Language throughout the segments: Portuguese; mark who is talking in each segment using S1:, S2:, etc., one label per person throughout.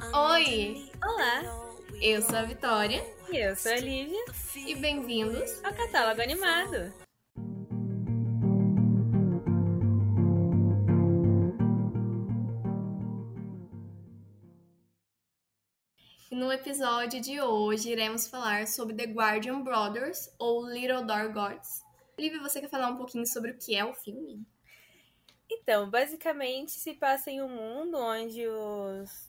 S1: Oi!
S2: Olá!
S1: Eu sou a Vitória.
S2: E eu sou a Lívia.
S1: E bem-vindos
S2: ao Catálogo Animado.
S1: E no episódio de hoje iremos falar sobre The Guardian Brothers ou Little Dark Gods. Lívia, você quer falar um pouquinho sobre o que é o filme?
S2: Então, basicamente se passa em um mundo onde os.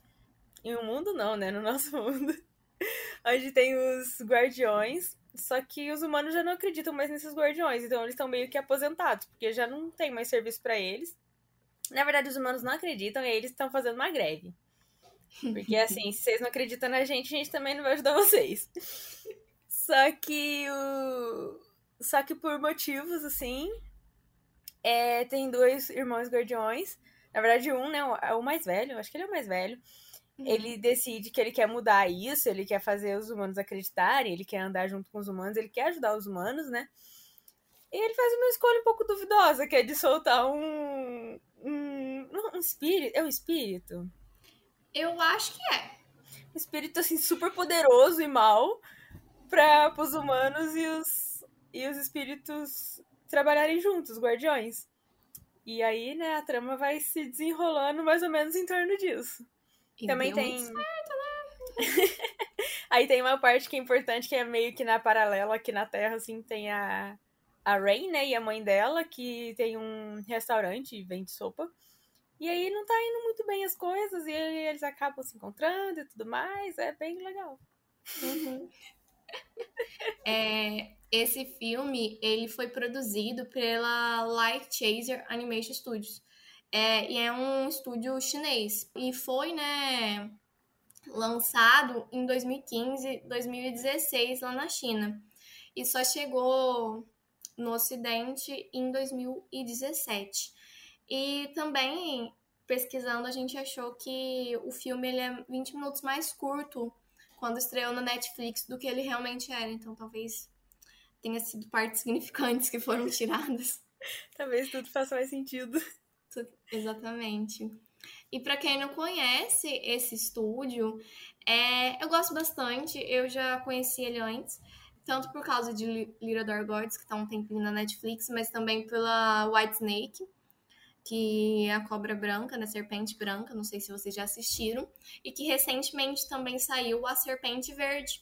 S2: Em um mundo não, né? No nosso mundo. onde tem os guardiões. Só que os humanos já não acreditam mais nesses guardiões. Então eles estão meio que aposentados, porque já não tem mais serviço para eles. Na verdade, os humanos não acreditam e eles estão fazendo uma greve. Porque assim, se vocês não acreditam na gente, a gente também não vai ajudar vocês. Só que o. Só que por motivos, assim, é, tem dois irmãos guardiões. Na verdade, um, né, é o mais velho, acho que ele é o mais velho. Uhum. Ele decide que ele quer mudar isso, ele quer fazer os humanos acreditarem, ele quer andar junto com os humanos, ele quer ajudar os humanos, né? E ele faz uma escolha um pouco duvidosa, que é de soltar um. Um, um espírito. É um espírito?
S1: Eu acho que é.
S2: Um espírito, assim, super poderoso e mal para os humanos e os, e os espíritos trabalharem juntos, os guardiões. E aí, né, a trama vai se desenrolando mais ou menos em torno disso.
S1: E Também tem. Certo, né?
S2: aí tem uma parte que é importante, que é meio que na paralela aqui na Terra, assim, tem a, a Rain, né, e a mãe dela, que tem um restaurante e vende sopa. E aí não tá indo muito bem as coisas, e eles acabam se encontrando e tudo mais. É bem legal.
S1: Uhum. é, esse filme ele foi produzido pela Light Chaser Animation Studios. É, e é um estúdio chinês. E foi, né, lançado em 2015, 2016 lá na China. E só chegou no Ocidente em 2017. E também, pesquisando, a gente achou que o filme ele é 20 minutos mais curto quando estreou na Netflix do que ele realmente era. Então, talvez tenha sido partes significantes que foram tiradas.
S2: Talvez tudo faça mais sentido.
S1: Exatamente. E para quem não conhece esse estúdio, é, eu gosto bastante. Eu já conheci ele antes, tanto por causa de Little Dark Gods, que está um tempinho na Netflix, mas também pela White Snake, que é a cobra branca, né, serpente branca, não sei se vocês já assistiram, e que recentemente também saiu a serpente verde,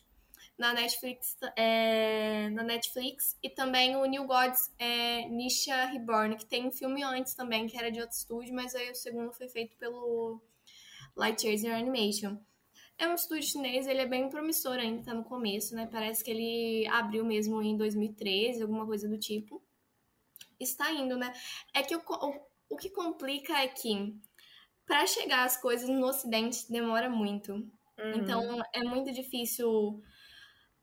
S1: na Netflix, é, na Netflix e também o New Gods é, Nisha Reborn, que tem um filme antes também, que era de outro estúdio, mas aí o segundo foi feito pelo Light Chaser Animation. É um estúdio chinês, ele é bem promissor ainda, tá no começo, né? Parece que ele abriu mesmo em 2013, alguma coisa do tipo. Está indo, né? É que o, o, o que complica é que para chegar as coisas no ocidente demora muito. Uhum. Então é muito difícil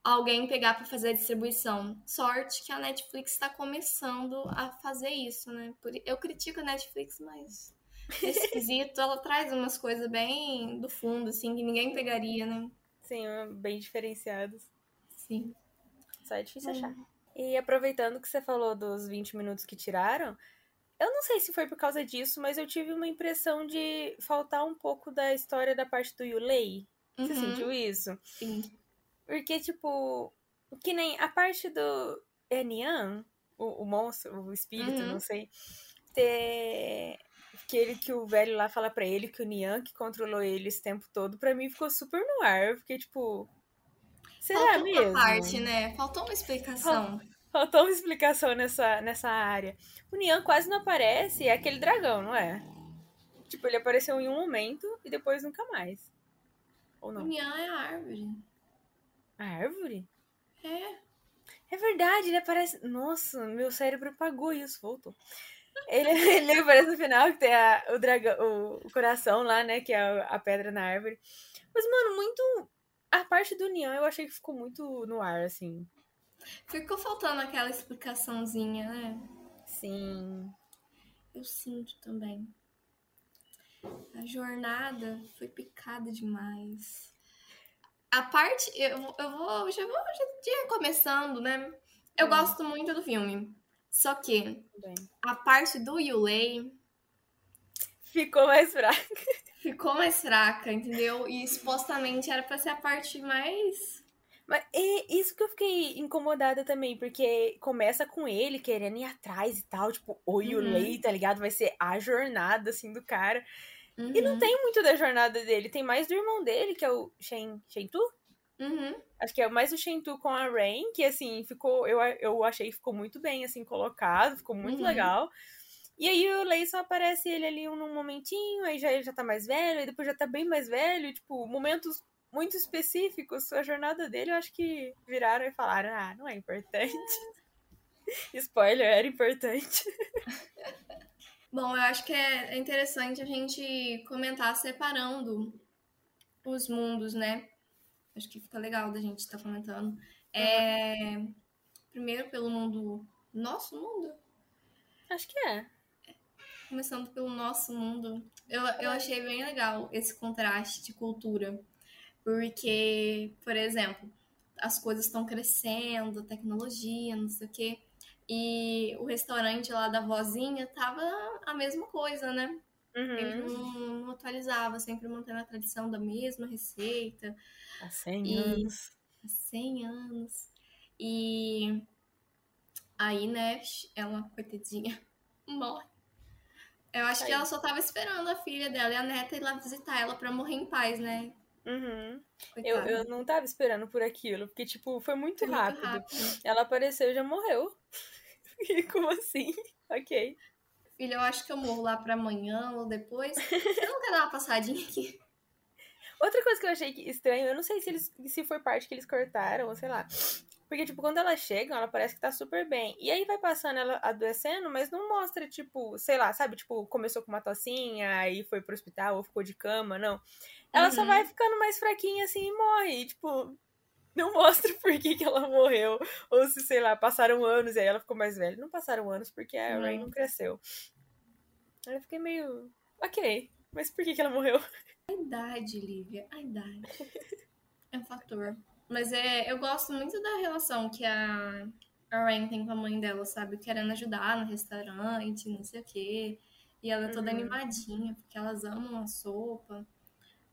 S1: alguém pegar para fazer a distribuição. Sorte que a Netflix está começando a fazer isso, né? Eu critico a Netflix, mas esquisito, ela traz umas coisas bem do fundo, assim, que ninguém pegaria, né?
S2: Sim, bem diferenciados.
S1: Sim.
S2: Só é difícil hum. achar. E aproveitando que você falou dos 20 minutos que tiraram, eu não sei se foi por causa disso, mas eu tive uma impressão de faltar um pouco da história da parte do Yulei. Você uhum. sentiu isso?
S1: Sim.
S2: Porque, tipo, que nem a parte do Enian, o, o monstro, o espírito, uhum. não sei, ter aquele que o velho lá fala para ele que o Nian que controlou ele esse tempo todo, para mim ficou super no ar. porque tipo. Será
S1: Faltou
S2: mesmo?
S1: Uma parte, né? Faltou uma explicação.
S2: Faltou uma explicação nessa, nessa área. O Nian quase não aparece, é aquele dragão, não é? Tipo, ele apareceu em um momento e depois nunca mais. Ou não?
S1: O Nian é a árvore.
S2: A árvore?
S1: É.
S2: É verdade, ele aparece. Nossa, meu cérebro apagou isso, voltou. Ele, ele aparece no final, que tem a, o dragão, o, coração lá, né? Que é a, a, pedra na árvore. Mas, mano, muito. A parte do Nian eu achei que ficou muito no ar, assim.
S1: Ficou faltando aquela explicaçãozinha, né?
S2: Sim.
S1: Eu sinto também. A jornada foi picada demais a parte. Eu, eu vou. Já vou já começando, né? Eu hum. gosto muito do filme. Só que a parte do Yulei
S2: ficou mais fraca.
S1: ficou mais fraca, entendeu? E supostamente era pra ser a parte mais.
S2: Mas é isso que eu fiquei incomodada também, porque começa com ele querendo ir atrás e tal, tipo, o Yulei, uhum. tá ligado? Vai ser a jornada, assim, do cara. Uhum. E não uhum. tem muito da jornada dele, tem mais do irmão dele, que é o Shen, Shentu?
S1: Uhum.
S2: Acho que é mais o Shentu com a Rain, que, assim, ficou... Eu, eu achei que ficou muito bem, assim, colocado, ficou muito uhum. legal. E aí o Lei só aparece ele ali num momentinho, aí já ele já tá mais velho, e depois já tá bem mais velho, tipo, momentos muito específicos, a jornada dele, eu acho que viraram e falaram, ah, não é importante. Spoiler, era importante.
S1: Bom, eu acho que é interessante a gente comentar separando os mundos, né? Acho que fica legal da gente estar tá comentando. É... Primeiro pelo mundo. Nosso mundo?
S2: Acho que é
S1: começando pelo nosso mundo, eu, eu achei bem legal esse contraste de cultura. Porque, por exemplo, as coisas estão crescendo, tecnologia, não sei o quê. E o restaurante lá da vozinha tava a mesma coisa, né?
S2: Uhum.
S1: Ele não, não, atualizava, sempre mantendo a tradição da mesma receita.
S2: Há 100 e... anos.
S1: Há 100 anos. E aí, né, ela, coitadinha, morre. Eu acho Aí. que ela só tava esperando a filha dela e a neta ir lá visitar ela pra morrer em paz, né?
S2: Uhum. Eu, eu não tava esperando por aquilo, porque, tipo, foi muito, foi rápido. muito rápido. Ela apareceu e já morreu. E como assim? ok.
S1: Filha, eu acho que eu morro lá pra amanhã ou depois. Você não quer dar uma passadinha aqui?
S2: Outra coisa que eu achei estranho, eu não sei se, eles, se foi parte que eles cortaram, ou sei lá. Porque, tipo, quando ela chega, ela parece que tá super bem. E aí vai passando ela adoecendo, mas não mostra, tipo, sei lá, sabe? Tipo, começou com uma tocinha, aí foi pro hospital ou ficou de cama, não. Ela uhum. só vai ficando mais fraquinha assim e morre. E, tipo, não mostra por que, que ela morreu. Ou se, sei lá, passaram anos e aí ela ficou mais velha. Não passaram anos porque a Rain não cresceu. Aí eu fiquei meio. Ok, mas por que, que ela morreu?
S1: A idade, Lívia, a idade. É um fator. Mas é, eu gosto muito da relação que a, a Rain tem com a mãe dela, sabe? Querendo ajudar no restaurante, não sei o quê. E ela é toda uhum. animadinha, porque elas amam a sopa.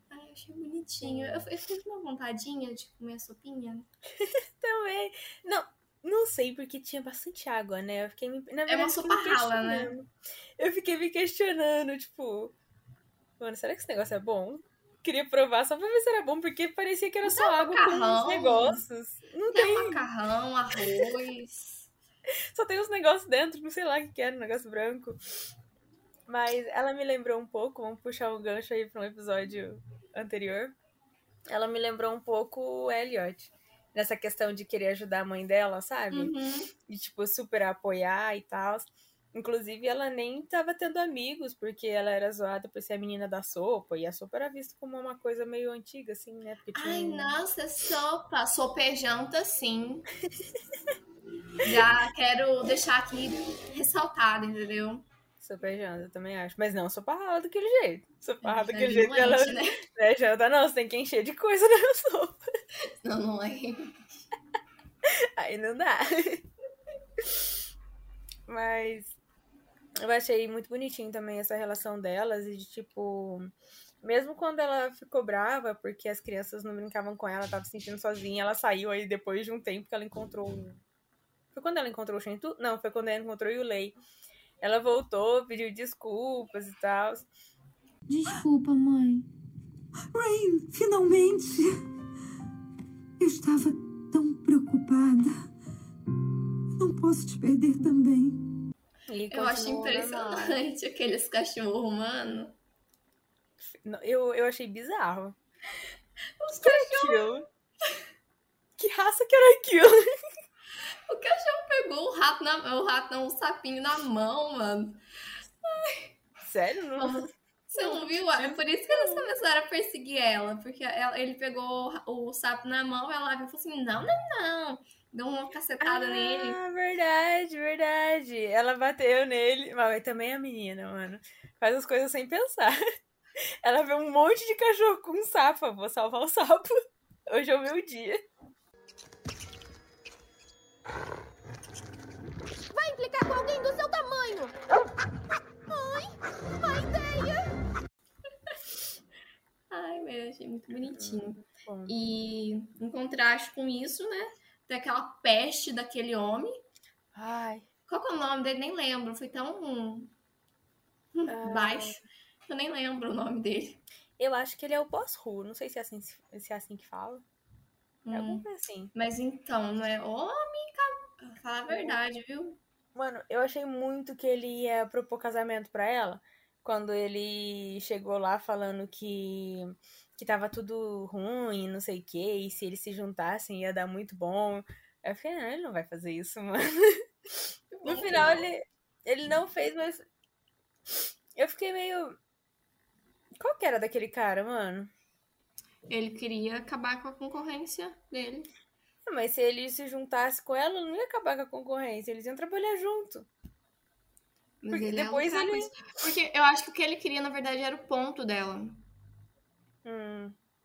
S1: Ai, eu achei bonitinho. Eu, eu fiquei com uma vontadinha de comer a sopinha.
S2: Também. Não, não sei, porque tinha bastante água, né? Eu fiquei me...
S1: Na verdade, é uma sopa rala, né?
S2: Eu fiquei me questionando, tipo... Mano, será que esse negócio é bom? Queria provar só pra ver se era bom, porque parecia que era só água macarrão, com uns negócios. Não tem,
S1: tem macarrão, arroz.
S2: só tem uns negócios dentro, não sei lá o que era, um negócio branco. Mas ela me lembrou um pouco, vamos puxar o um gancho aí pra um episódio anterior. Ela me lembrou um pouco o Elliot. Nessa questão de querer ajudar a mãe dela, sabe?
S1: Uhum.
S2: De, tipo, super apoiar e tal. Inclusive, ela nem estava tendo amigos, porque ela era zoada por ser a menina da sopa. E a sopa era vista como uma coisa meio antiga, assim, né?
S1: Porque tinha... Ai, nossa, sopa. Sopejanta, sim. Já quero deixar aqui ressaltado, entendeu?
S2: Sopejanta, também acho. Mas não sopa rala daquele jeito. Sopa rala daquele jeito que ela... Né? É, já tá, não, você tem que encher de coisa na sopa.
S1: Não, não é.
S2: Aí não dá. Mas eu achei muito bonitinho também essa relação delas e de tipo. Mesmo quando ela ficou brava porque as crianças não brincavam com ela, tava se sentindo sozinha, ela saiu aí depois de um tempo que ela encontrou. Foi quando ela encontrou o Shentu? Não, foi quando ela encontrou o Yulei. Ela voltou, pediu desculpas e tal.
S3: Desculpa, mãe. Rain, finalmente! Eu estava tão preocupada. Não posso te perder também.
S1: Eu acho impressionante aqueles cachorros humanos.
S2: Eu, eu achei bizarro. Os cachorros. Que raça que era aquilo?
S1: O cachorro pegou o rato, na, o rato não, o sapinho na mão, mano.
S2: Ai. Sério? Não...
S1: Você não viu? É por isso que eles começaram a perseguir ela. Porque ela, ele pegou o sapo na mão, ela viu e falou assim: não, não, não deu uma cacetada
S2: ah,
S1: nele.
S2: Ah, verdade, verdade. Ela bateu nele. Mas também é a menina, mano. Faz as coisas sem pensar. Ela vê um monte de cachorro com um sapo. Vou salvar o sapo. Hoje é o meu dia.
S4: Vai implicar com alguém do seu tamanho! Mãe, uma ideia!
S1: muito bonitinho.
S2: Bom.
S1: E em contraste com isso, né? Tem aquela peste daquele homem.
S2: Ai,
S1: Qual é o nome dele? Nem lembro. Foi tão hum,
S2: Ah.
S1: baixo que eu nem lembro o nome dele.
S2: eu acho que ele é o pós-Ru. Não sei se é assim, se é assim que fala. É
S1: Hum,
S2: alguma coisa assim.
S1: Mas então, não é homem, cara. Fala a verdade, viu?
S2: Mano, eu achei muito que ele ia propor casamento pra ela quando ele chegou lá falando que que tava tudo ruim, não sei o quê, e se eles se juntassem ia dar muito bom. Eu fiquei, não, ele não vai fazer isso, mano. No final ele, ele não fez, mas eu fiquei meio. Qual que era daquele cara, mano?
S1: Ele queria acabar com a concorrência dele.
S2: Ah, Mas se ele se juntasse com ela, não ia acabar com a concorrência, eles iam trabalhar junto.
S1: Mas
S2: Porque
S1: ele é
S2: depois
S1: loucaço.
S2: ele-
S1: Porque eu acho que o que ele queria, na verdade, era o ponto dela.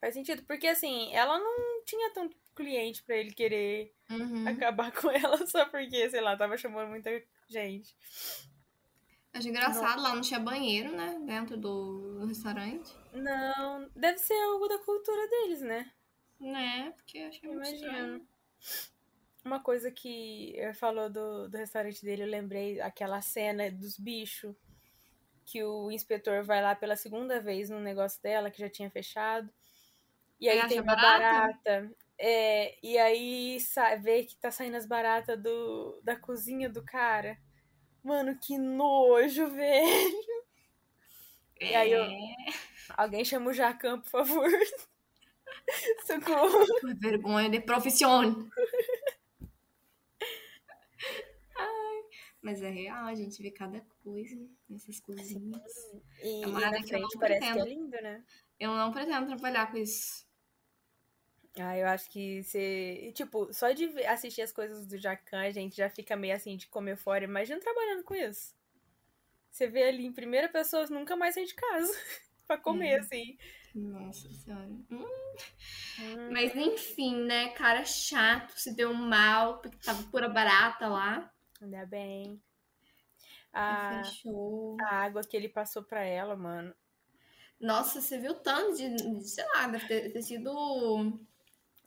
S2: Faz sentido, porque assim, ela não tinha tanto cliente pra ele querer
S1: Uhum.
S2: acabar com ela só porque, sei lá, tava chamando muita gente.
S1: Acho engraçado, lá não tinha banheiro, né? Dentro do, do restaurante.
S2: Não, deve ser algo da cultura deles, né?
S1: Né? Porque eu achei
S2: Imagino. Uma coisa que eu falou do, do restaurante dele, eu lembrei aquela cena dos bichos. Que o inspetor vai lá pela segunda vez no negócio dela, que já tinha fechado. E aí
S1: Ele
S2: tem uma
S1: barata?
S2: barata. É, e aí vê que tá saindo as baratas do, da cozinha do cara. Mano, que nojo, velho. E aí eu-
S1: É,
S2: Alguém chama o Jacan, por favor. Socorro.
S1: vergonha de profissão. Ai, mas é real, a gente vê cada coisa nessas cozinhas.
S2: E,
S1: É uma área que eu não
S2: parece que é
S1: pretendo.
S2: lindo, né?
S1: Eu não pretendo trabalhar com isso.
S2: Ah, eu acho que você. Tipo, só de assistir as coisas do Jacan, a gente já fica meio assim de comer fora. Imagina trabalhando com isso. Você vê ali em primeira pessoa, nunca mais sai de casa pra comer,
S1: Uhum.
S2: assim.
S1: Nossa senhora. Hum,
S2: Hum,
S1: Mas enfim, né? Cara chato, se deu mal, porque tava pura barata lá.
S2: ainda bem. A,
S1: Fechou.
S2: a água que ele passou pra ela, mano.
S1: Nossa, você viu tanto de, de- sei lá, deve ter, ter sido.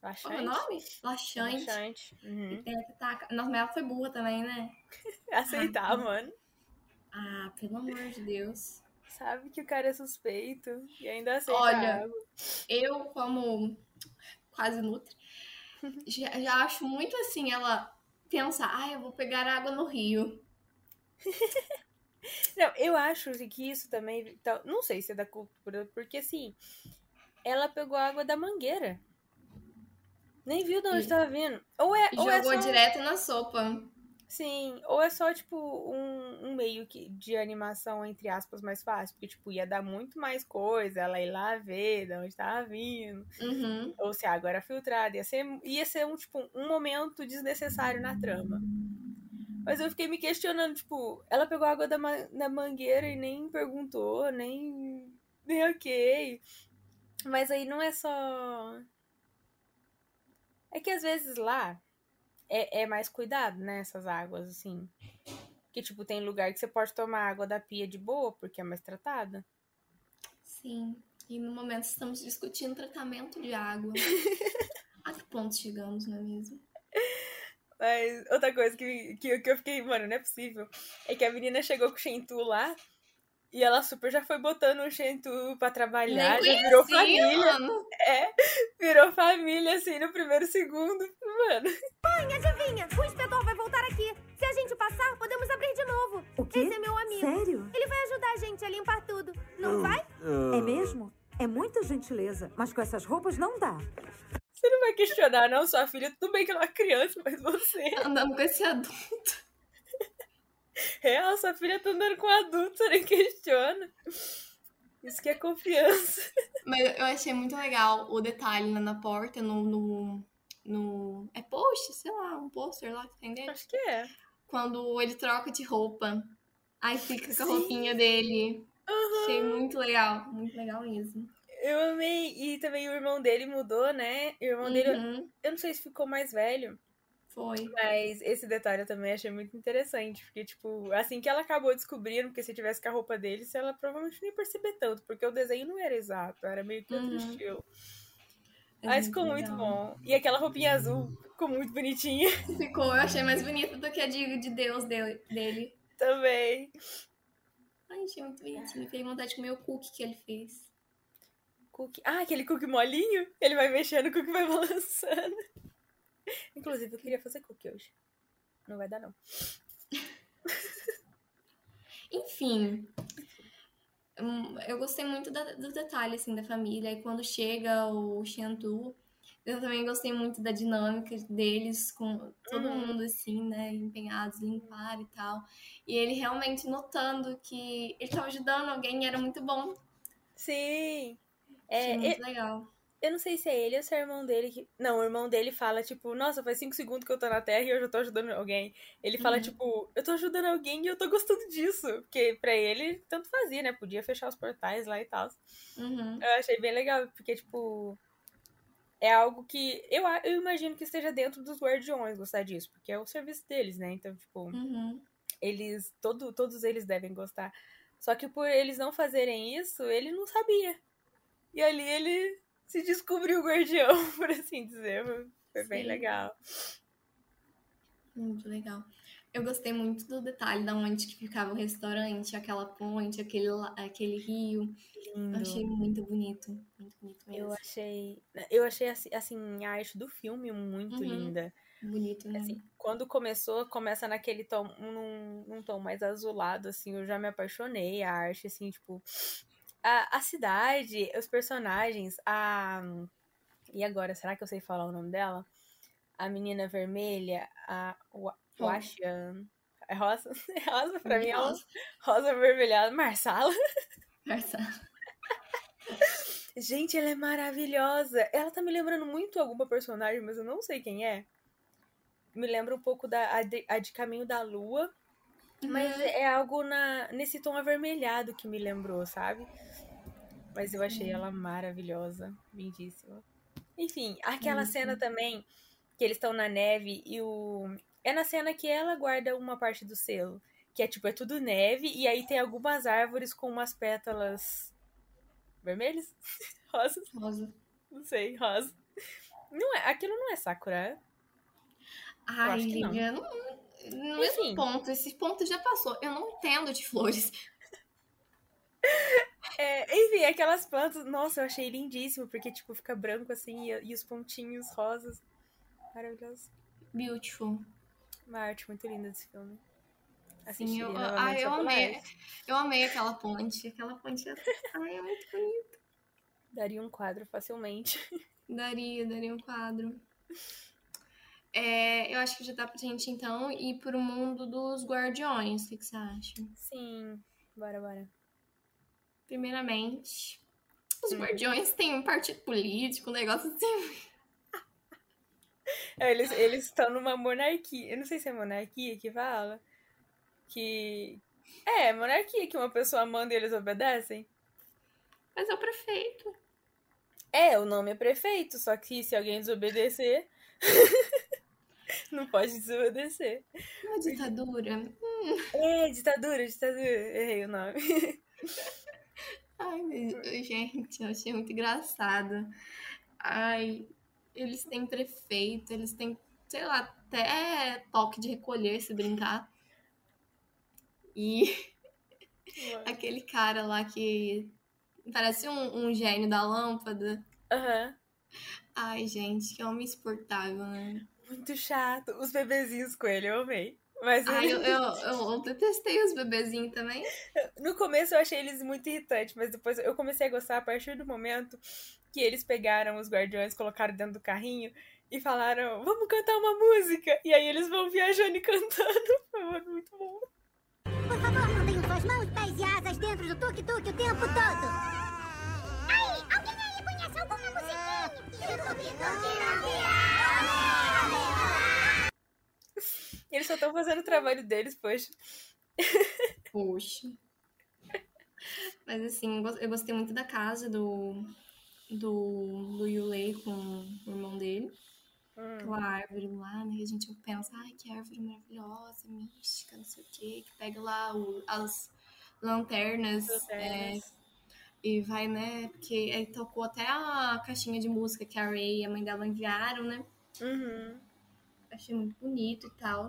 S1: Qual
S2: Laxante.
S1: é o nome? Laxante.
S2: Laxante. Uhum.
S1: É, tá- Nossa, mas ela foi burra também, né?
S2: Aceitar,
S1: Ah.
S2: mano.
S1: Ah, pelo amor de Deus.
S2: Sabe que o cara é suspeito e ainda aceita
S1: Olha,
S2: água.
S1: Eu, como quase nutri, já, já acho muito assim, ela pensar, ah, eu vou pegar água no rio.
S2: Não, eu acho que isso também. Não sei se é da cultura, porque assim, ela pegou a água da mangueira. Nem viu de onde
S1: E-
S2: tava vindo. Ou é,
S1: E
S2: ou é
S1: jogou
S2: só.
S1: direto na sopa.
S2: Sim, ou é só, tipo, um, um meio que de animação, entre aspas, mais fácil. Porque, tipo, ia dar muito mais coisa, ela ir lá ver de onde tava vindo.
S1: Uhum.
S2: Ou se a água era filtrada. Ia ser, ia ser um, tipo, um momento desnecessário na trama. Mas eu fiquei me questionando, tipo, ela pegou água da, ma- da mangueira e nem perguntou, nem. nem ok. Mas aí não é só. É que às vezes lá é, é mais cuidado, né? Essas águas, assim. Que, tipo, tem lugar que você pode tomar água da pia de boa, porque é mais tratada.
S1: Sim. E no momento estamos discutindo tratamento de água. A que ponto chegamos, não é mesmo?
S2: Mas outra coisa que, que, que eu fiquei, mano, não é possível. É que a menina chegou com o Shentu lá e ela super já foi botando o Shentu pra trabalhar, já virou família.
S1: mano.
S2: Virou família, assim, no primeiro segundo. Mano,
S4: Adivinha, o inspetor vai voltar aqui. Se a gente passar, podemos abrir de novo.
S3: O quê?
S4: Esse é meu amigo.
S3: Sério?
S4: Ele vai ajudar a gente a limpar tudo. Não vai?
S3: É mesmo? É muita gentileza, mas com essas roupas não dá.
S2: você não vai questionar, não, sua filha. Tudo bem que ela é uma criança, mas você.
S1: Andando com esse adulto.
S2: Real, sua filha tá andando com um adulto, você nem questiona. Isso que é confiança.
S1: Mas eu achei muito legal o detalhe lá na porta, no. no, no- é post, sei lá, um pôster lá que tem dele.
S2: Acho que é.
S1: Quando ele troca de roupa. Aí fica com a
S2: Sim.
S1: roupinha dele. Achei muito legal, muito legal mesmo.
S2: Eu amei. E também o irmão dele mudou, né? O irmão dele,
S1: Uhum.
S2: eu não sei se ficou mais velho.
S1: Foi.
S2: Mas esse detalhe eu também achei muito interessante, porque, tipo, assim que ela acabou descobrindo, porque se tivesse com a roupa deles, ela provavelmente nem perceber tanto, porque o desenho não era exato, era meio que outro
S1: Uhum.
S2: estilo.
S1: É
S2: Mas ficou muito bom. E aquela roupinha azul ficou muito bonitinha
S1: Ficou, eu achei mais bonita do que a de, de Deus dele. dele.
S2: também.
S1: Ai, achei muito bonitinho. Fiquei vontade de comer o cookie que ele fez.
S2: Cookie. Ah, aquele cookie molinho. Ele vai mexendo, o cookie vai balançando. Inclusive, eu queria fazer cookie hoje. Não vai dar, não.
S1: Enfim. hum, Eu gostei muito da, do detalhe, assim, da família. E quando chega o Shantu, eu também gostei muito da dinâmica deles com todo
S2: Uhum.
S1: mundo, assim, né? Empenhados em limpar e tal. E ele realmente notando que ele tava ajudando alguém era muito bom.
S2: Sim.
S1: Achei
S2: É,
S1: muito legal.
S2: Eu não sei se é ele ou se é o irmão dele que. Não, o irmão dele fala, tipo, nossa, faz cinco segundos que eu tô na Terra e eu já tô ajudando alguém. Ele fala,
S1: Uhum.
S2: tipo, eu tô ajudando alguém e eu tô gostando disso. Porque pra ele, tanto fazia, né? Podia fechar os portais lá e tal.
S1: Uhum.
S2: Eu achei bem legal, porque, tipo. É algo que eu, eu imagino que esteja dentro dos guardiões gostar disso, porque é o serviço deles, né? Então, tipo,
S1: Uhum.
S2: eles. Todo, todos eles devem gostar. Só que por eles não fazerem isso, ele não sabia. E ali ele se descobriu guardião, por assim dizer. Foi bem
S1: Sim.
S2: legal.
S1: Muito legal. Eu gostei muito do detalhe da onde que ficava o restaurante, aquela ponte, aquele, aquele rio. Eu
S2: Lindo.
S1: achei muito bonito. Muito bonito mesmo.
S2: Eu achei. Eu achei assim, assim, a arte do filme muito
S1: Uhum.
S2: linda.
S1: Bonito, né?
S2: Assim, quando começou, começa naquele tom, num, num tom mais azulado, assim, eu já me apaixonei. A arte, assim, tipo. A, a cidade, os personagens, a. E agora, será que eu sei falar o nome dela? A menina vermelha, a Wa-
S1: Rosa.
S2: Washian. É rosa? É rosa pra mim, é
S1: Nossa,
S2: rosa avermelhada. Marsala.
S1: Marcelo.
S2: Gente, ela é maravilhosa. Ela tá me lembrando muito alguma personagem, mas eu não sei quem é. Me lembra um pouco da a de, a de Caminho da Lua, mas
S1: Uhum.
S2: é algo na, nesse tom avermelhado que me lembrou, sabe? Mas eu achei ela maravilhosa, lindíssima. Enfim, aquela
S1: Uhum.
S2: cena também que eles estão na neve e o é na cena que ela guarda uma parte do selo, que é tipo é tudo neve e aí tem algumas árvores com umas pétalas vermelhas, rosas.
S1: Rosa.
S2: Não sei, rosa. Não é, aquilo não é Sakura.
S1: Ai,
S2: acho que não.
S1: Não. No
S2: Enfim.
S1: mesmo ponto, esse ponto já passou. Eu não entendo de flores.
S2: É, enfim, aquelas plantas, nossa, eu achei lindíssimo, porque tipo fica branco assim e, e os pontinhos rosas. Maravilhoso.
S1: Beautiful.
S2: Uma arte muito linda desse filme.
S1: Sim,
S2: Assistiria
S1: eu, ai, eu amei. Eu amei aquela ponte. Aquela ponte é, ai, é muito bonita.
S2: Daria um quadro facilmente.
S1: Daria, daria um quadro. É, eu acho que já dá pra gente, então, ir pro mundo dos guardiões. O que, que você acha?
S2: Sim, bora, bora.
S1: Primeiramente, os
S2: Hum.
S1: guardiões têm um partido político, um negócio assim.
S2: É, Eles estão numa monarquia. Eu não sei se é monarquia que fala. Que. É, monarquia, que uma pessoa manda e eles obedecem.
S1: Mas é o prefeito.
S2: É, o nome é prefeito, só que se alguém desobedecer. não pode desobedecer.
S1: Uma ditadura.
S2: É, ditadura, ditadura. Errei o nome.
S1: Ai, meu- gente, eu achei muito engraçado. Ai, eles têm prefeito, eles têm, sei lá, até toque de recolher se brincar. E aquele cara lá que parece um, um gênio da lâmpada.
S2: Aham.
S1: Ai, gente, que homem insuportável, né?
S2: Muito chato. Os bebezinhos com ele, eu amei. Mas
S1: Ai,
S2: ele-
S1: eu, eu, eu, eu detestei os bebezinhos também.
S2: no começo eu achei eles muito irritantes, mas depois eu comecei a gostar a partir do momento que eles pegaram os guardiões, colocaram dentro do carrinho e falaram, vamos cantar uma música. E aí eles vão viajando e cantando. Foi muito bom.
S4: Por favor, mantenham suas mãos, pés e asas dentro do tuk-tuk o tempo todo. Aí, alguém aí conhece alguma musiquinha?
S2: Eles só estão fazendo o trabalho deles, poxa.
S1: Poxa. Mas assim, eu gos- eu gostei muito da casa do, do, do Yulei com o irmão dele.
S2: Hum.
S1: Aquela árvore lá, né? que A gente pensa, ai, que árvore maravilhosa, mística, não sei o quê. Que pega lá o- as lanternas.
S2: Lanternas.
S1: é, e vai, né? Porque aí tocou até a caixinha de música que a Ray e a mãe dela enviaram, né?
S2: Uhum.
S1: Achei muito bonito e tal.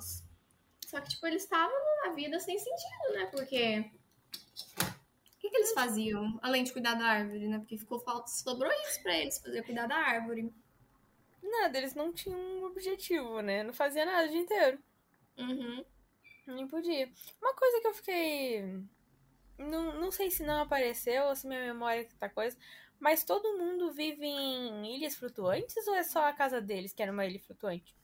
S1: Só que, tipo, eles estavam numa vida sem sentido, né? Porque. O que, que eles faziam? Além de cuidar da árvore, né? Porque ficou falta. Sobrou isso pra eles, fazer cuidar da árvore.
S2: Nada, eles não tinham um objetivo, né? Não fazia nada o dia inteiro.
S1: Uhum.
S2: Nem podia. Uma coisa que eu fiquei. Não, não sei se não apareceu ou se minha memória tá coisa. Mas todo mundo vive em ilhas flutuantes ou é só a casa deles que era uma ilha flutuante?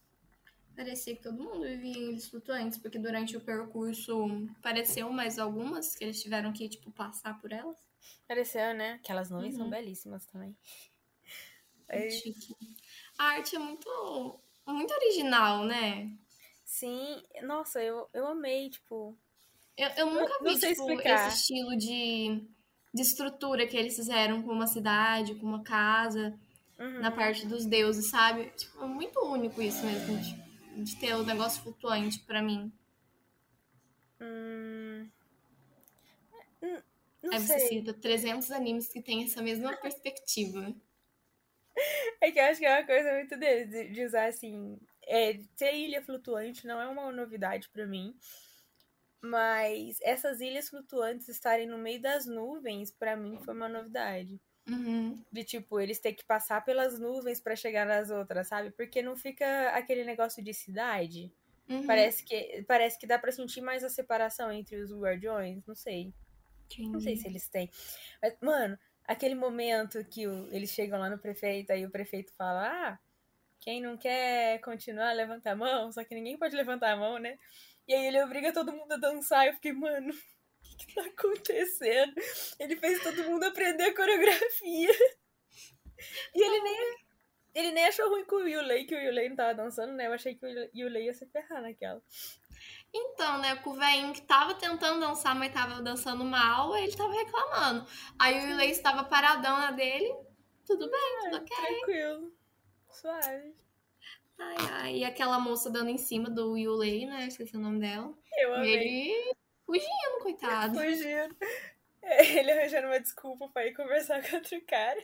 S1: Parecia que todo mundo vivia em ilhas flutuantes, porque durante o percurso apareceu mais algumas que eles tiveram que, tipo, passar por elas.
S2: Pareceu, né? Aquelas nuvens são
S1: Uhum.
S2: belíssimas também. É.
S1: A arte é muito, muito original, né?
S2: sim, nossa, eu, eu amei, tipo.
S1: Eu, eu nunca vi, tipo,
S2: explicar.
S1: esse estilo de, de estrutura que eles fizeram com uma cidade, com uma casa,
S2: uhum.
S1: na parte dos deuses, sabe? Tipo, é muito único isso mesmo, de, de ter o negócio flutuante pra mim.
S2: Hum... Hum, Não
S1: Aí você
S2: sei.
S1: cita 300 animes que tem essa mesma perspectiva.
S2: É que eu acho que é uma coisa muito deles, de, de usar assim. É, ter ilha flutuante não é uma novidade pra mim. Mas essas ilhas flutuantes estarem no meio das nuvens, pra mim, foi uma novidade.
S1: Uhum.
S2: De tipo, eles ter que passar pelas nuvens pra chegar nas outras, sabe? Porque não fica aquele negócio de cidade.
S1: Uhum.
S2: Parece que parece que dá pra sentir mais a separação entre os guardiões, não sei. Não sei se eles têm. Mas, mano, aquele momento que o- eles chegam lá no prefeito, aí o prefeito fala: Ah, quem não quer continuar, levanta a mão. Só que ninguém pode levantar a mão, né? E aí ele obriga todo mundo a dançar. Eu fiquei, mano, que, que tá acontecendo? Ele fez todo mundo aprender a coreografia. E ele nem, ele nem achou ruim com o Yulei, que o Yulei não tava dançando, né? Eu achei que o Yulei ia se ferrar naquela.
S1: Então, né, com o velhinho que tava tentando dançar, mas tava dançando mal, ele tava reclamando. Aí o Yulei estava paradão na dele. Tudo bem, tudo ok.
S2: Tranquilo. Suave.
S1: Ai, ai. E aquela moça dando em cima do Yulei, né? Esqueci o nome dela.
S2: Eu amei.
S1: ele fugindo, coitado.
S2: Fugindo. Ele arranjando uma desculpa pra ir conversar com outro cara.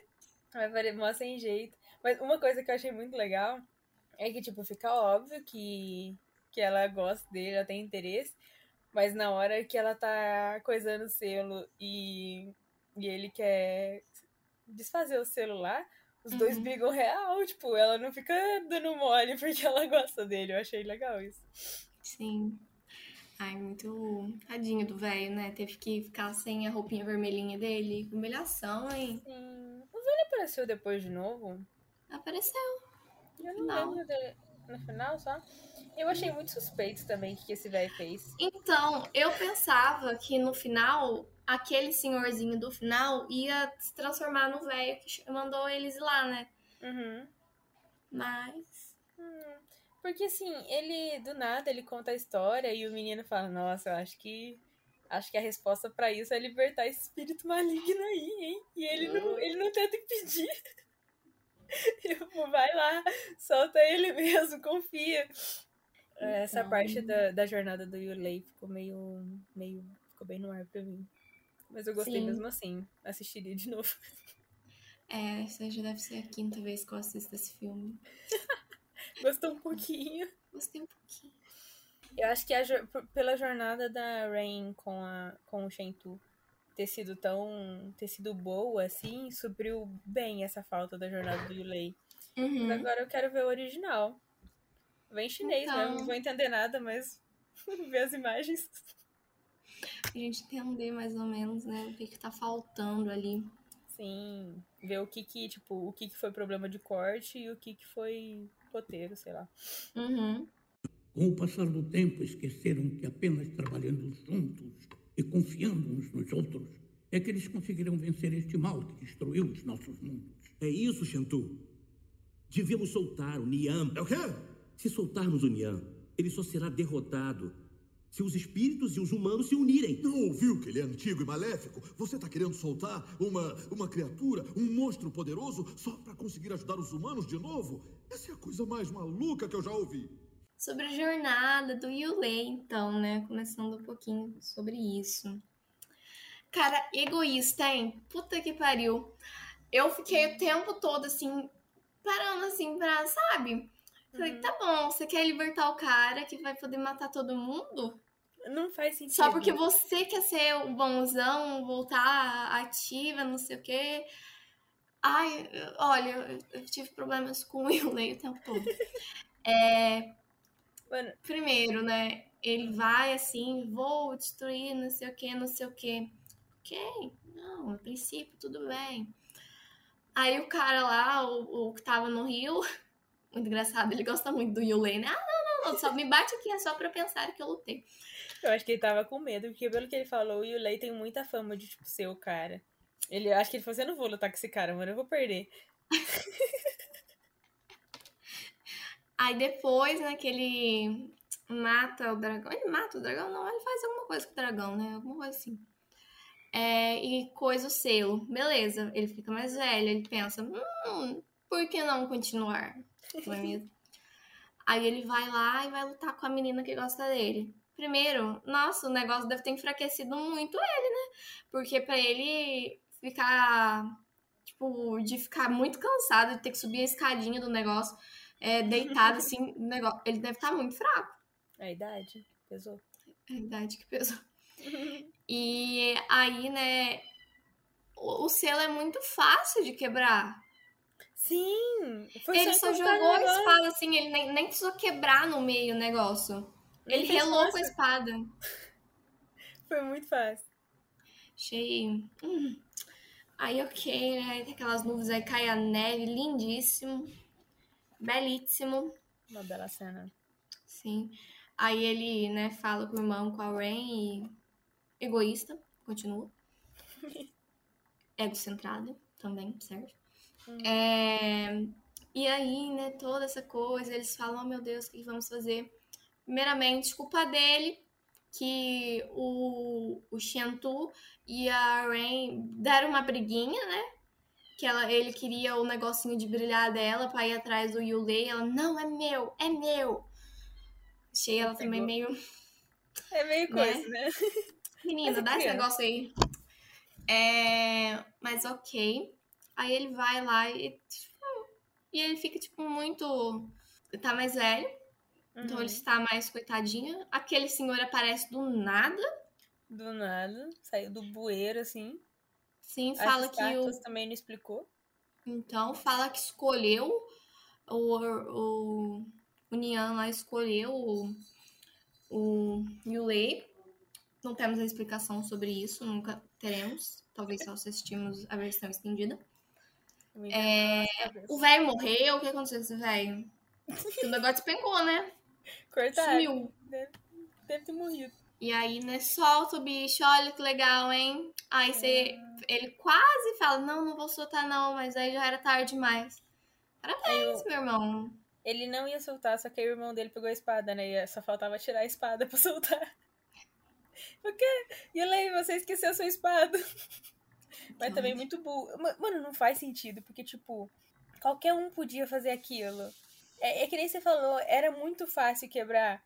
S2: Vai parecer mó sem jeito. Mas uma coisa que eu achei muito legal é que, tipo, fica óbvio que, que ela gosta dele, ela tem interesse. Mas na hora que ela tá coisando o selo e, e ele quer desfazer o lá, os dois
S1: Uhum.
S2: brigam real. Tipo, ela não fica dando mole porque ela gosta dele. Eu achei legal isso.
S1: Sim. Ai, muito tadinho do velho, né? Teve que ficar sem a roupinha vermelhinha dele. Humilhação, hein?
S2: Sim. O velho apareceu depois de novo?
S1: Apareceu.
S2: Eu não
S1: final.
S2: lembro dele no final só. Eu achei muito suspeito também o que esse velho fez.
S1: Então, eu pensava que no final, aquele senhorzinho do final ia se transformar no velho que mandou eles ir lá, né?
S2: Uhum.
S1: Mas.
S2: Hum, Porque assim, ele do nada ele conta a história e o menino fala: Nossa, eu acho que acho que a resposta pra isso é libertar esse espírito maligno aí, hein? E ele não, ele não tenta impedir. Tipo, vai lá, solta ele mesmo, confia. Essa
S1: Então.
S2: parte da, da jornada do Yulei ficou meio, meio. ficou bem no ar pra mim. Mas eu gostei
S1: Sim.
S2: mesmo assim. Assistiria de novo.
S1: É, essa já deve ser a quinta vez que eu assisto esse filme.
S2: Gostou um pouquinho.
S1: Gostei um pouquinho.
S2: Eu acho que a pela jornada da Rain com, a, com o Shentu ter sido tão. ter sido boa, assim, supriu bem essa falta da jornada do Yulei.
S1: Uhum.
S2: Mas agora eu quero ver o original. Vem chinês, né?
S1: Então.
S2: não vou entender nada, mas ver as imagens.
S1: A gente entender mais ou menos, né? O que que tá faltando ali.
S2: Sim, ver o que que, tipo, o que que foi problema de corte e o que que foi roteiro, sei lá.
S1: Uhum.
S5: Com o passar do tempo, esqueceram que apenas trabalhando juntos e confiando uns nos outros é que eles conseguirão vencer este mal que destruiu os nossos mundos.
S6: É isso, Shantu. Devíamos soltar o Nian.
S7: É o quê?
S6: Se soltarmos o Nian, ele só será derrotado. Se os espíritos e os humanos se unirem.
S7: Não ouviu que ele é antigo e maléfico? Você tá querendo soltar uma, uma criatura, um monstro poderoso, só pra conseguir ajudar os humanos de novo? Essa é a coisa mais maluca que eu já ouvi.
S1: Sobre a jornada do Yulei, então, né? Começando um pouquinho sobre isso. Cara, egoísta, hein? Puta que pariu. Eu fiquei o tempo todo, assim, parando, assim, pra, sabe? Falei, tá bom, você quer libertar o cara que vai poder matar todo mundo?
S2: Não faz sentido.
S1: Só porque você quer ser o bonzão, voltar ativa, não sei o quê. Ai, eu- olha, eu, eu tive problemas com o Yulei o tempo todo. É,
S2: Mano,
S1: primeiro, né? Ele vai assim, vou destruir, não sei o que, não sei o que. Ok, não, a princípio tudo bem. Aí o cara lá, o, o que tava no Rio, muito engraçado, ele gosta muito do Yulei, né? Ah, não, não, não, só me bate aqui, é só pra pensar que eu lutei.
S2: eu acho que ele tava com medo, porque pelo que ele falou, o Yulei tem muita fama de, tipo, ser o cara. Ele, eu acho que ele falou assim, eu não vou lutar com esse cara, mano, eu vou perder.
S1: Aí depois, né, que ele mata o dragão. Ele mata o dragão? Não, ele faz alguma coisa com o dragão, né? Alguma coisa assim. É, e coisa o selo. Beleza, ele fica mais velho, ele pensa, hum, por que não continuar? Não é mesmo? Aí ele vai lá e vai lutar com a menina que gosta dele. Primeiro, nossa, o negócio deve ter enfraquecido muito ele, né? Porque pra ele ficar, tipo, de ficar muito cansado, de ter que subir a escadinha do negócio, é, deitado assim, negócio, ele deve estar muito fraco.
S2: A idade pesou.
S1: É a idade que pesou. E aí, né, o, o selo é muito fácil de quebrar.
S2: Sim! Foi
S1: ele só jogou a espada assim, ele nem, nem precisou quebrar no meio o negócio. Ele relou com a espada.
S2: Foi muito fácil.
S1: Achei. hum. Aí, ok, né? Tem aquelas nuvens aí, cai a neve, lindíssimo. Belíssimo.
S2: Uma bela cena.
S1: Sim. Aí ele, né, fala com o irmão, com a Rain e. Egoísta, continua. Egocentrada também, certo? É, E aí, né, toda essa coisa, eles falam, oh meu Deus, o que vamos fazer? Primeiramente, culpa dele, que o, o Shentu e a Rain deram uma briguinha, né? Que ela, ele queria o negocinho de brilhar dela pra ir atrás do Yulei. Ela, não, é meu, é meu. Achei ela também meio.
S2: É meio
S1: Né?
S2: coisa, né?
S1: Menina,
S2: Mas é
S1: dá esse
S2: criança.
S1: negócio aí. É, mas ok. Aí ele vai lá e. tipo, E ele fica, tipo, muito. Tá mais velho. Então
S2: Uhum.
S1: ele está mais coitadinho. Aquele senhor aparece do nada.
S2: Do nada, saiu do bueiro, assim.
S1: Sim,
S2: As
S1: fala que o.
S2: também não explicou.
S1: Então, fala que escolheu. O, o, o Nian lá escolheu o, o Yulei. Não temos a explicação sobre isso, nunca teremos. Talvez só assistimos a versão estendida. É. O velho morreu? O que aconteceu com esse velho? O negócio despencou, né?
S2: Cortaram.
S1: Sumiu.
S2: Deve ter morrido.
S1: E aí, né, solta o bicho, olha que legal, hein? Aí você. Ele quase fala, não, não vou soltar, não, mas aí já era tarde demais. Parabéns,
S2: o-
S1: meu irmão.
S2: Ele não ia soltar, só que aí o irmão dele pegou a espada, né? E só faltava tirar a espada pra soltar. Por quê? Yulei, você esqueceu a sua espada. Mas também muito burro. Ma- Mano, não faz sentido, porque, tipo, qualquer um podia fazer aquilo. É, é que nem você falou, era muito fácil quebrar.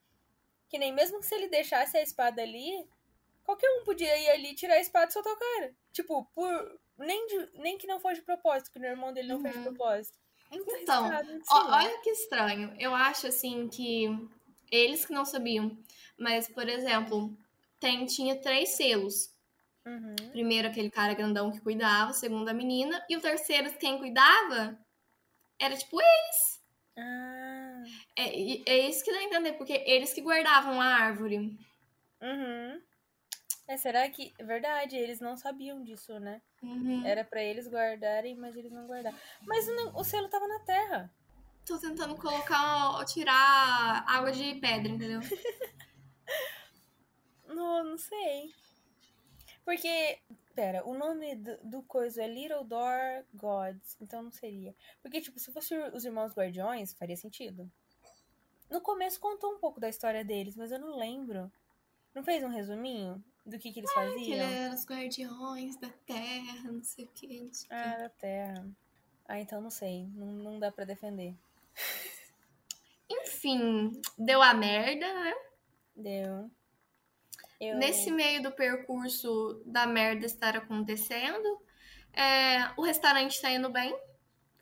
S2: Que nem mesmo que se ele deixasse a espada ali, qualquer um podia ir ali, tirar a espada e soltar o cara. Tipo, por. Nem, de- nem que não fosse de propósito, que o irmão dele não fez de
S1: Uhum.
S2: propósito. Muito
S1: Então, Ó, olha que estranho. Eu acho assim que eles que não sabiam. Mas, por exemplo, tem, tinha três selos.
S2: Uhum.
S1: Primeiro aquele cara grandão que cuidava, segundo a menina, e o terceiro quem cuidava era tipo eles.
S2: Ah.
S1: É, é isso que dá a entender, porque eles que guardavam a árvore.
S2: Uhum. É, será que. Verdade, eles não sabiam disso, né?
S1: Uhum.
S2: Era pra eles guardarem, mas eles não guardaram. Mas o, o selo tava na terra.
S1: Tô tentando colocar, tirar água de pedra, entendeu?
S2: Não, não sei. Porque. Pera, o nome do, do coisa é Little Door Gods. Então não seria. Porque, tipo, se fosse os irmãos guardiões, faria sentido. No começo contou um pouco da história deles, mas eu não lembro. Não fez um resuminho do que, que eles
S1: Que ele
S2: faziam?
S1: era os guardiões da terra, não sei o que, não sei
S2: Ah,
S1: que.
S2: da Terra. Ah, então não sei. Não, não dá pra defender.
S1: Enfim, deu a merda, né?
S2: Deu. Eu...
S1: Nesse meio do percurso da merda estar acontecendo, é, o restaurante tá indo bem.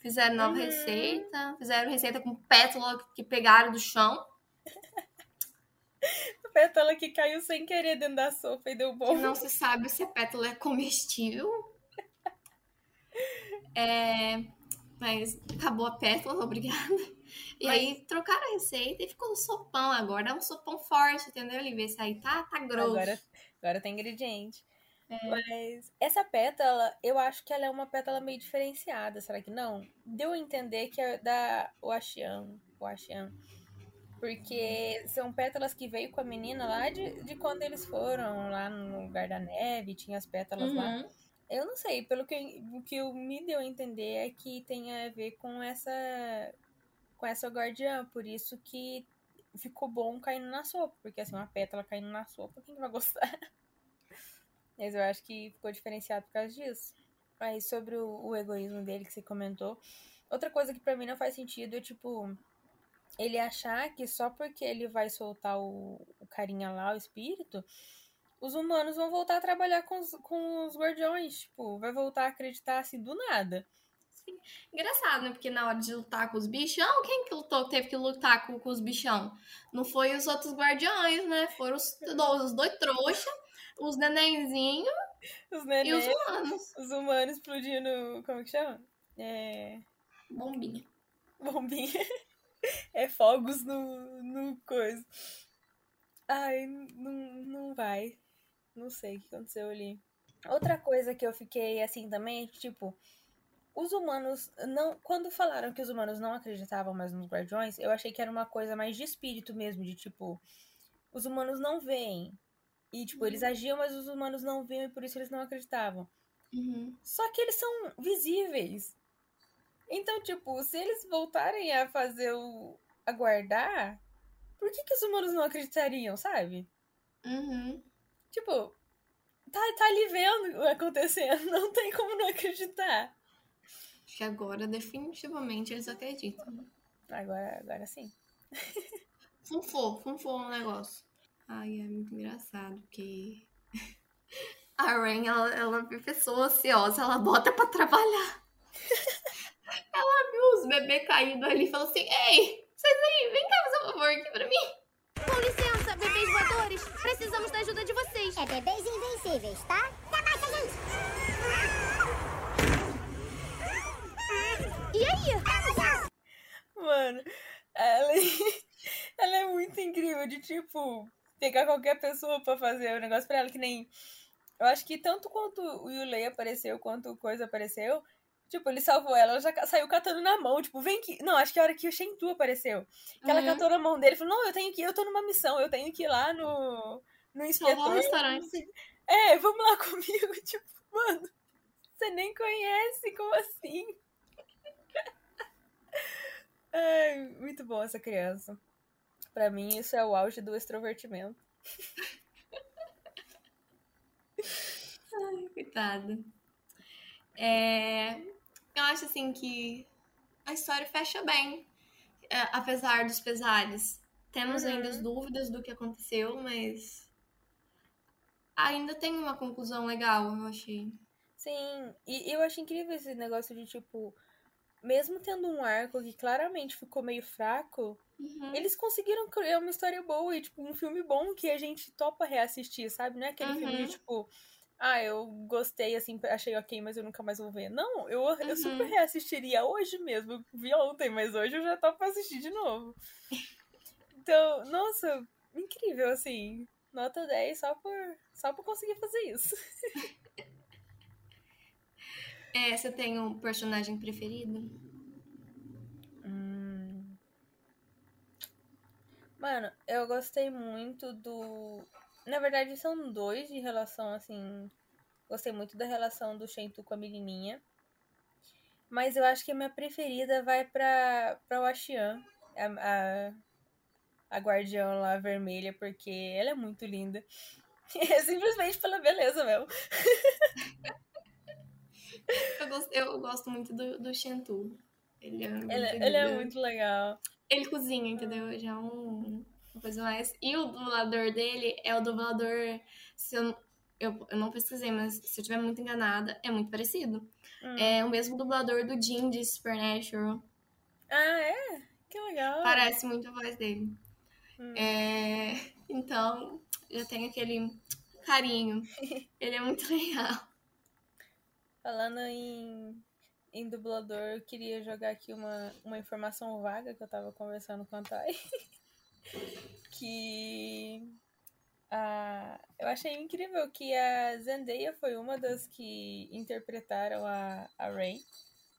S1: Fizeram nova
S2: Uhum.
S1: receita, fizeram receita com pétala que pegaram do chão.
S2: Pétala que caiu sem querer dentro da sopa e deu bom.
S1: não se sabe se a pétala é comestível. É, mas acabou a pétala, obrigada. E
S2: Mas-
S1: aí trocaram a receita e ficou um sopão agora. É um sopão forte, entendeu? Ele vê se aí tá, tá grosso.
S2: Agora, agora tem ingrediente.
S1: É.
S2: Mas essa pétala, eu acho que ela é uma pétala meio diferenciada, será que não? Deu a entender que é da Oaxian. Oaxian. Porque são pétalas que veio com a menina lá de, de quando eles foram lá no lugar da neve, tinha as pétalas lá.
S1: Uhum.
S2: Eu não sei, pelo que, o que me deu a entender é que tem a ver com essa com essa guardiã, por isso que ficou bom caindo na sopa, porque assim, uma pétala caindo na sopa, quem que vai gostar? Mas eu acho que ficou diferenciado por causa disso. Aí sobre o, o egoísmo dele que você comentou, outra coisa que pra mim não faz sentido é tipo ele achar que só porque ele vai soltar o, o carinha lá, o espírito, os humanos vão voltar a trabalhar com os, com os guardiões. Tipo, vai voltar a acreditar assim do nada.
S1: Engraçado, né? Porque na hora de lutar com os bichão, quem que lutou, teve que lutar com, com os bichão? Não foi os outros guardiões, né? Foram os, do- os dois trouxa, os nenenzinhos
S2: Os
S1: e os humanos.
S2: os humanos explodindo. Como que chama? É.
S1: Bombinha.
S2: Bombinha. É fogos no, no coisa. Ai, não, não vai. Não sei o que aconteceu ali. Outra coisa que eu fiquei assim também tipo, os humanos não. Quando falaram que os humanos não acreditavam mais nos guardiões, eu achei que era uma coisa mais de espírito mesmo, de tipo, os humanos não veem. E, tipo, eles agiam, mas os humanos não veem e por isso eles não acreditavam.
S1: Uhum.
S2: Só que eles são visíveis. Então, tipo, se eles voltarem a fazer o. a guardar, por que, que os humanos não acreditariam, sabe?
S1: Uhum.
S2: Tipo, tá, tá ali vendo o acontecendo, não tem como não acreditar.
S1: Acho que agora, definitivamente, eles acreditam.
S2: Agora, agora sim.
S1: Funfou, funfou o negócio. Ai, é muito engraçado, porque a Ren, ela, ela vê pessoa ociosa, ela bota pra trabalhar. ela viu os bebês caindo ali e falou assim: Ei, vocês aí, vem cá fazer um favor aqui pra mim.
S4: Com licença, bebês voadores. Precisamos da ajuda de vocês. É bebês invencíveis, tá? Tá basta, gente. E aí?
S2: Mano, ela, ela é muito incrível de, tipo, pegar qualquer pessoa pra fazer o negócio pra ela, que nem. Eu acho que tanto quanto o Yulei apareceu, quanto o Coisa apareceu, tipo, ele salvou ela, ela já saiu catando na mão, tipo, vem que. Não, acho que a hora que o Shentu apareceu. Que ela
S1: Uhum.
S2: catou na mão dele falou, não, eu tenho que ir, eu tô numa missão, eu tenho que ir lá no. No inspetor.
S1: o restaurante.
S2: É, vamos lá comigo, tipo, mano, você nem conhece, como assim? Ai, muito bom essa criança. Pra mim, isso é o auge do extrovertimento.
S1: Ai, coitada. É, eu acho assim que a história fecha bem, é, apesar dos pesares. Temos
S2: Uhum.
S1: ainda as dúvidas do que aconteceu, mas ainda tem uma conclusão legal, eu achei.
S2: Sim, e eu acho incrível esse negócio de, tipo, mesmo tendo um arco que claramente ficou meio fraco,
S1: Uhum.
S2: eles conseguiram criar uma história boa e, tipo, um filme bom que a gente topa reassistir, sabe? Não é aquele filme
S1: Uhum.
S2: de, tipo, ah, eu gostei, assim, achei ok, mas eu nunca mais vou ver. Não, eu, eu
S1: Uhum.
S2: super reassistiria hoje mesmo. Eu vi ontem, mas hoje eu já topo pra assistir de novo. Então, nossa, incrível, assim. Nota 10 só por, só por conseguir fazer isso.
S1: É, você tem um personagem preferido?
S2: Hum. Mano, eu gostei muito do. Na verdade, são dois de relação assim. Gostei muito da relação do Shentu com a menininha. Mas eu acho que a minha preferida vai pra, pra Washian. A, a, a guardiã lá vermelha, porque ela é muito linda. É simplesmente pela beleza mesmo.
S1: Eu gosto, eu gosto muito do, do. Ele é muito,
S2: Ele, ele é muito legal.
S1: Ele cozinha, entendeu? Já é um, uma coisa mais. E o dublador dele é o dublador. Se eu, eu, eu não pesquisei, mas se eu estiver muito enganada, é muito parecido.
S2: Hum.
S1: É o mesmo dublador do Jim de Supernatural.
S2: Ah, é? Que legal.
S1: Parece muito a voz dele.
S2: Hum.
S1: É, então, eu tenho aquele carinho. Ele é muito legal.
S2: Falando em, em dublador, eu queria jogar aqui uma, uma informação vaga que eu tava conversando com a Thay. que a, eu achei incrível que a Zendaya foi uma das que interpretaram a, a Rey.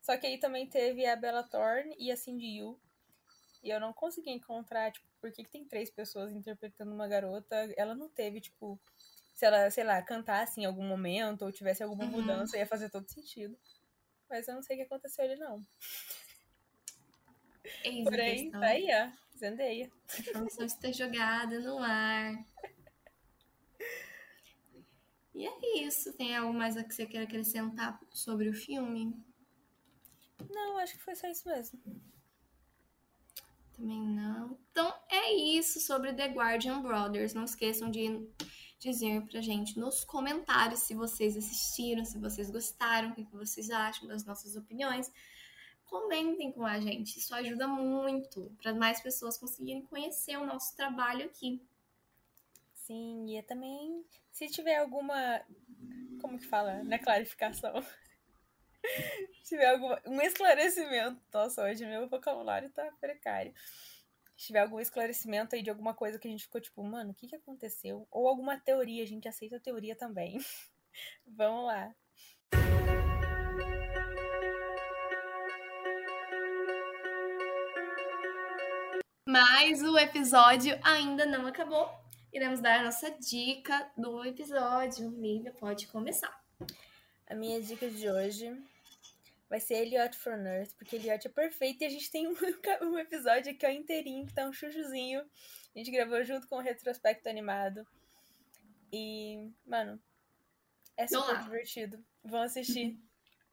S2: Só que aí também teve a Bella Thorne e a Cindy Yu. E eu não consegui encontrar, tipo, por que, que tem três pessoas interpretando uma garota. Ela não teve, tipo, se ela, sei lá, cantasse em algum momento ou tivesse alguma
S1: Uhum.
S2: mudança, ia fazer todo sentido. Mas eu não sei o que aconteceu ali, não.
S1: Eis
S2: Porém, tá aí, ó. Zendaya.
S1: A informação está jogada no ar. E é isso. Tem algo mais que você queira acrescentar sobre o filme?
S2: Não, acho que foi só isso mesmo.
S1: Também não. Então é isso sobre The Guardian Brothers. Não esqueçam de dizer pra gente nos comentários se vocês assistiram, se vocês gostaram, o que vocês acham das nossas opiniões. Comentem com a gente. Isso ajuda muito para mais pessoas conseguirem conhecer o nosso trabalho aqui.
S2: Sim, e é também, se tiver alguma, como que fala, na clarificação, se tiver alguma, um esclarecimento, nossa, hoje meu vocabulário tá precário. Se tiver algum esclarecimento aí de alguma coisa que a gente ficou tipo, mano, o que que aconteceu? Ou alguma teoria, a gente aceita a teoria também. Vamos lá.
S1: Mas o episódio ainda não acabou. Iremos dar a nossa dica do episódio. Lívia, pode começar.
S2: A minha dica de hoje vai ser Elliot for Nurse, porque Elliot é perfeito e a gente tem um, um episódio aqui ó, inteirinho, que tá um chuchuzinho. A gente gravou junto com o retrospecto animado. E, mano, é super
S1: lá.
S2: divertido. Vão assistir.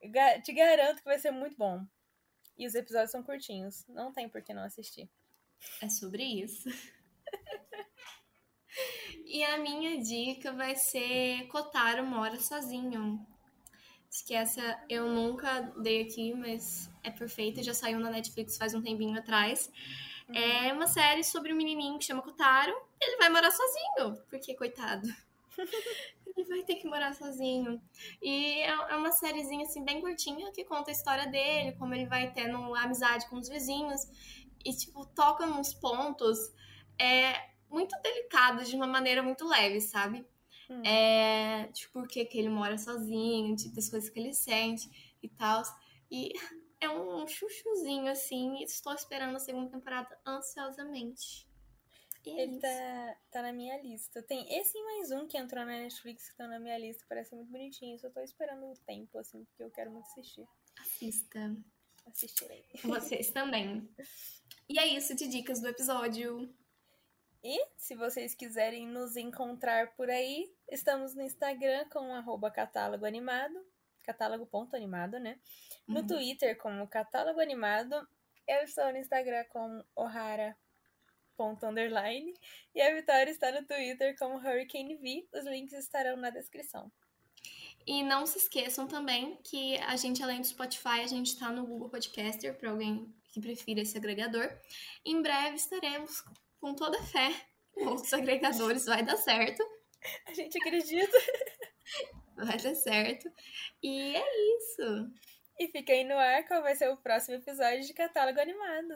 S2: Ga- Te garanto que vai ser muito bom. E os episódios são curtinhos. Não tem por que não assistir.
S1: É sobre isso. e a minha dica vai ser Kotaro mora sozinho. Acho que essa eu nunca dei aqui, mas é perfeita. Já saiu na Netflix faz um tempinho atrás. É uma série sobre um menininho que chama Kotaro. Ele vai morar sozinho, porque coitado. ele vai ter que morar sozinho. E é é uma sériezinha assim bem curtinha que conta a história dele, como ele vai tendo amizade com os vizinhos e tipo toca nos pontos é muito delicados de uma maneira muito leve, sabe?
S2: Hum.
S1: É, tipo, por que ele mora sozinho, tipo, das coisas que ele sente e tal. E é um chuchuzinho, assim, estou esperando a segunda temporada ansiosamente. E é
S2: Ele
S1: isso.
S2: tá, tá na minha lista. Tem esse e mais um que entrou na Netflix que estão na minha lista. Parece muito bonitinho. Só tô esperando o tempo, assim, porque eu quero muito assistir.
S1: Assista.
S2: Assistirei.
S1: Vocês também. E é isso de dicas do episódio.
S2: E se vocês quiserem nos encontrar por aí, estamos no Instagram com arroba catálogo animado, catálogo.animado, né? No
S1: Uhum.
S2: Twitter como catálogo animado. Eu estou no Instagram como ohara.underline. E a Vitória está no Twitter como Hurricane V. Os links estarão na descrição.
S1: E não se esqueçam também que a gente, além do Spotify, a gente tá no Google Podcaster, para alguém que prefira esse agregador. Em breve estaremos com toda fé em outros agregadores, vai dar certo.
S2: A gente acredita.
S1: Vai dar certo. E é isso.
S2: E fica aí no ar qual vai ser o próximo episódio de Catálogo Animado.